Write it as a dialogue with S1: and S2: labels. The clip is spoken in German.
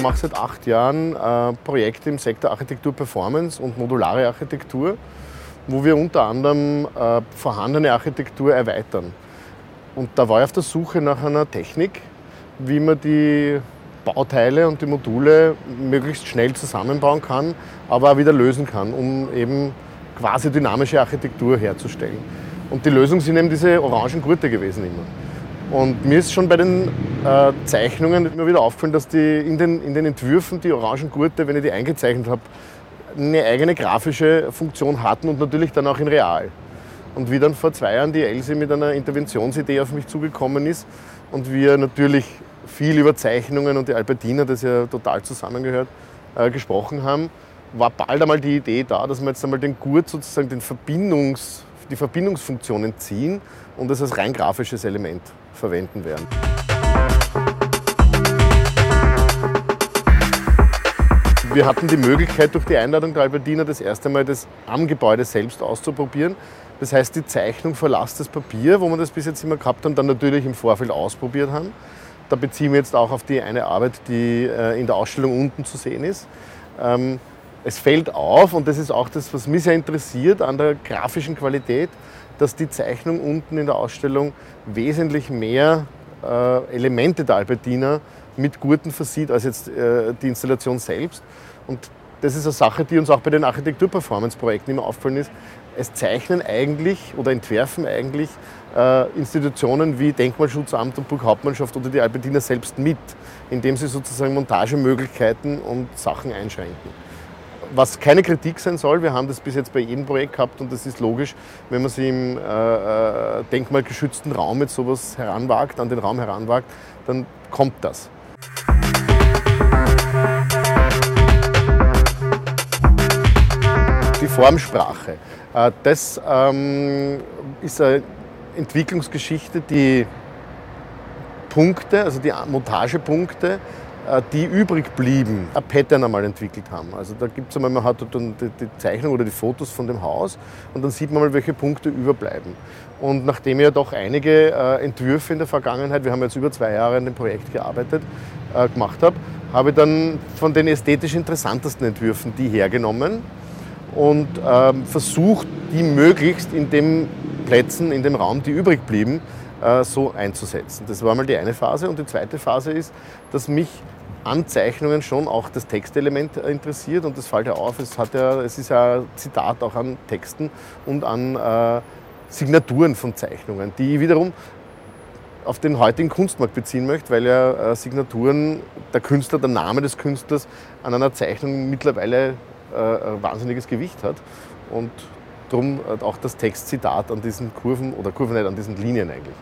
S1: mache seit acht Jahren äh, Projekte im Sektor Architektur Performance und modulare Architektur, wo wir unter anderem äh, vorhandene Architektur erweitern. Und da war ich auf der Suche nach einer Technik, wie man die Bauteile und die Module möglichst schnell zusammenbauen kann, aber auch wieder lösen kann, um eben quasi dynamische Architektur herzustellen. Und die Lösung sind eben diese orangen Gurte gewesen immer. Und mir ist schon bei den äh, Zeichnungen immer wieder aufgefallen, dass die in den, in den Entwürfen die orangen Gurte, wenn ich die eingezeichnet habe, eine eigene grafische Funktion hatten und natürlich dann auch in real. Und wie dann vor zwei Jahren die Elsie mit einer Interventionsidee auf mich zugekommen ist und wir natürlich viel über Zeichnungen und die Albertina, das ja total zusammengehört, äh, gesprochen haben, war bald einmal die Idee da, dass wir jetzt einmal den Gurt sozusagen den Verbindungs, die Verbindungsfunktionen ziehen und das als rein grafisches Element verwenden werden. Wir hatten die Möglichkeit durch die Einladung der Albertina das erste Mal das am Gebäude selbst auszuprobieren. Das heißt, die Zeichnung verlasst das Papier, wo wir das bis jetzt immer gehabt haben, dann natürlich im Vorfeld ausprobiert haben. Da beziehen wir jetzt auch auf die eine Arbeit, die äh, in der Ausstellung unten zu sehen ist. Es fällt auf, und das ist auch das, was mich sehr interessiert an der grafischen Qualität, dass die Zeichnung unten in der Ausstellung wesentlich mehr äh, Elemente der Albertina mit Gurten versieht als jetzt äh, die Installation selbst. Und das ist eine Sache, die uns auch bei den Architektur-Performance-Projekten immer auffallen ist. Es zeichnen eigentlich oder entwerfen eigentlich äh, Institutionen wie Denkmalschutzamt und Burghauptmannschaft oder die Albertina selbst mit, indem sie sozusagen Montagemöglichkeiten und Sachen einschränken was keine Kritik sein soll. Wir haben das bis jetzt bei jedem Projekt gehabt und das ist logisch, wenn man sich im äh, äh, denkmalgeschützten Raum mit sowas heranwagt, an den Raum heranwagt, dann kommt das. Die Formsprache. Äh, das ähm, ist eine Entwicklungsgeschichte, die Punkte, also die Montagepunkte, die übrig blieben, ein Pattern einmal entwickelt haben. Also da gibt es einmal, man hat dann die, die, Zeichnung oder die Fotos von dem Haus und dann sieht man mal, welche Punkte überbleiben. Und nachdem ich ja doch einige äh, Entwürfe in der Vergangenheit, wir haben jetzt über zwei Jahre an dem Projekt gearbeitet, äh, gemacht habe, habe ich dann von den ästhetisch interessantesten Entwürfen die hergenommen und ähm, versucht, die möglichst in den Plätzen, in dem Raum, die übrig blieben, äh, so einzusetzen. Das war mal die eine Phase. Und die zweite Phase ist, dass mich an Zeichnungen schon auch das Textelement interessiert und das fällt ja auf. Es, hat ja, es ist ja Zitat auch an Texten und an äh, Signaturen von Zeichnungen, die ich wiederum auf den heutigen Kunstmarkt beziehen möchte, weil ja äh, Signaturen, der Künstler, der Name des Künstlers an einer Zeichnung mittlerweile äh, wahnsinniges Gewicht hat. Und darum auch das Textzitat an diesen Kurven oder Kurven nicht an diesen Linien eigentlich.